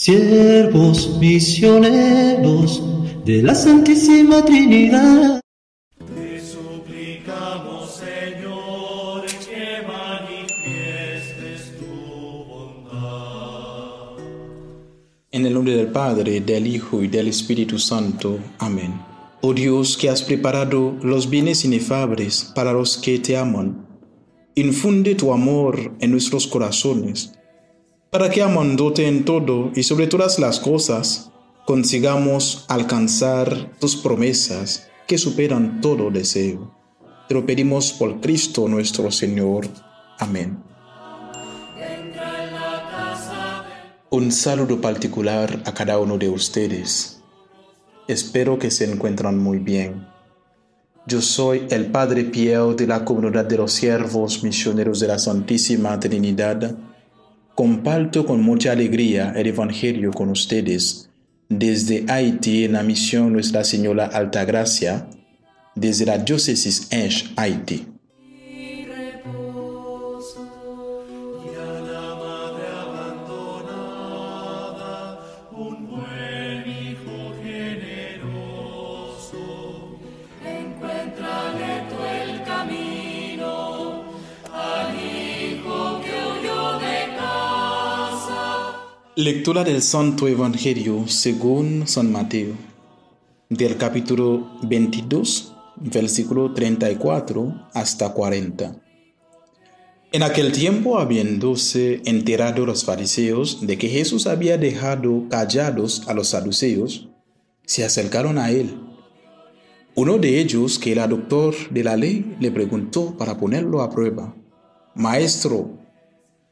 siervos misioneros de la Santísima Trinidad. Te suplicamos, Señor, que manifiestes tu bondad. En el nombre del Padre, del Hijo y del Espíritu Santo. Amén. Oh Dios, que has preparado los bienes inefables para los que te aman, infunde tu amor en nuestros corazones para que amándote en todo y sobre todas las cosas, consigamos alcanzar tus promesas que superan todo deseo. Te lo pedimos por Cristo nuestro Señor. Amén. Un saludo particular a cada uno de ustedes. Espero que se encuentran muy bien. Yo soy el Padre Piero de la Comunidad de los Siervos Misioneros de la Santísima Trinidad Comparto con mucha alegría el Evangelio con ustedes desde Haití en la misión Nuestra Señora Altagracia, desde la diócesis Enche, Haití. Lectura del Santo Evangelio según San Mateo, del capítulo 22, versículo 34 hasta 40. En aquel tiempo, habiéndose enterado los fariseos de que Jesús había dejado callados a los saduceos, se acercaron a él. Uno de ellos, que era doctor de la ley, le preguntó para ponerlo a prueba, Maestro,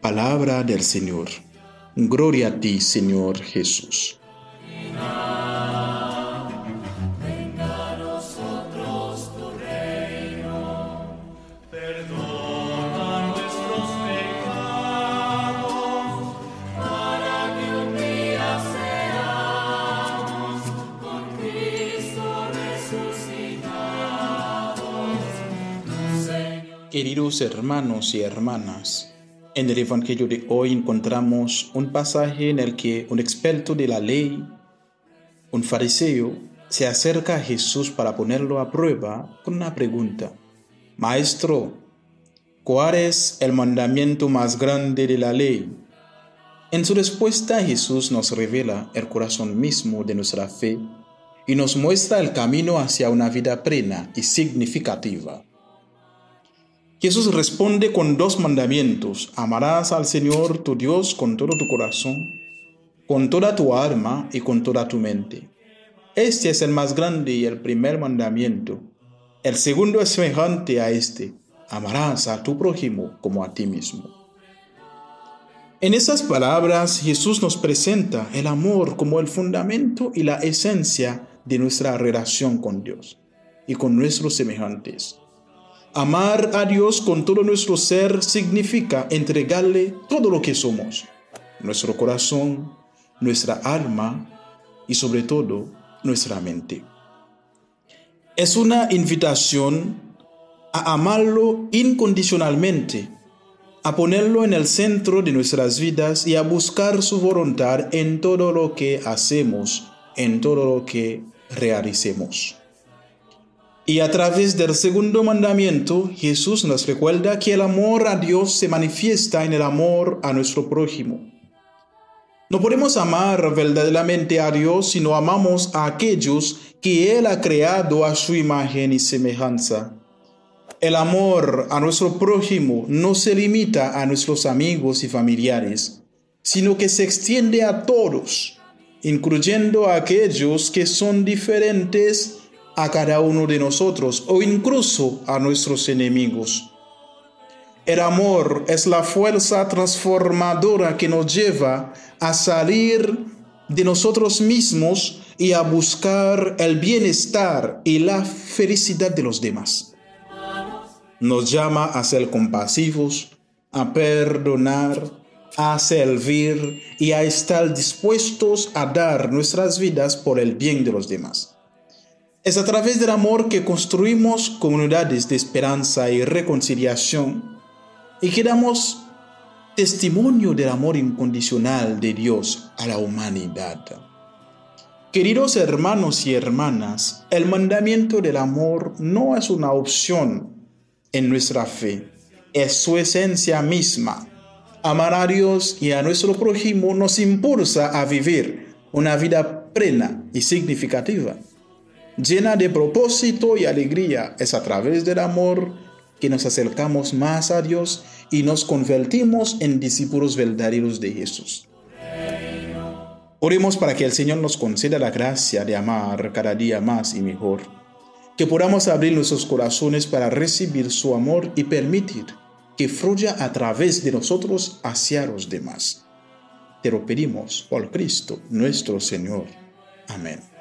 Palabra del Señor. Gloria a ti, Señor Jesús. Queridos hermanos y hermanas, en el Evangelio de hoy encontramos un pasaje en el que un experto de la ley, un fariseo, se acerca a Jesús para ponerlo a prueba con una pregunta. Maestro, ¿cuál es el mandamiento más grande de la ley? En su respuesta Jesús nos revela el corazón mismo de nuestra fe y nos muestra el camino hacia una vida plena y significativa. Jesús responde con dos mandamientos. Amarás al Señor tu Dios con todo tu corazón, con toda tu alma y con toda tu mente. Este es el más grande y el primer mandamiento. El segundo es semejante a este. Amarás a tu prójimo como a ti mismo. En esas palabras Jesús nos presenta el amor como el fundamento y la esencia de nuestra relación con Dios y con nuestros semejantes. Amar a Dios con todo nuestro ser significa entregarle todo lo que somos, nuestro corazón, nuestra alma y sobre todo nuestra mente. Es una invitación a amarlo incondicionalmente, a ponerlo en el centro de nuestras vidas y a buscar su voluntad en todo lo que hacemos, en todo lo que realicemos. Y a través del segundo mandamiento, Jesús nos recuerda que el amor a Dios se manifiesta en el amor a nuestro prójimo. No podemos amar verdaderamente a Dios si no amamos a aquellos que Él ha creado a su imagen y semejanza. El amor a nuestro prójimo no se limita a nuestros amigos y familiares, sino que se extiende a todos, incluyendo a aquellos que son diferentes a cada uno de nosotros o incluso a nuestros enemigos. El amor es la fuerza transformadora que nos lleva a salir de nosotros mismos y a buscar el bienestar y la felicidad de los demás. Nos llama a ser compasivos, a perdonar, a servir y a estar dispuestos a dar nuestras vidas por el bien de los demás. Es a través del amor que construimos comunidades de esperanza y reconciliación y que damos testimonio del amor incondicional de Dios a la humanidad. Queridos hermanos y hermanas, el mandamiento del amor no es una opción en nuestra fe, es su esencia misma. Amar a Dios y a nuestro prójimo nos impulsa a vivir una vida plena y significativa, llena de propósito y alegría. Es a través del amor que nos acercamos más a Dios y nos convertimos en discípulos verdaderos de Jesús. Oremos para que el Señor nos conceda la gracia de amar cada día más y mejor, que podamos abrir nuestros corazones para recibir su amor y permitir que fluya a través de nosotros hacia los demás. Te lo pedimos por Cristo nuestro Señor. Amén.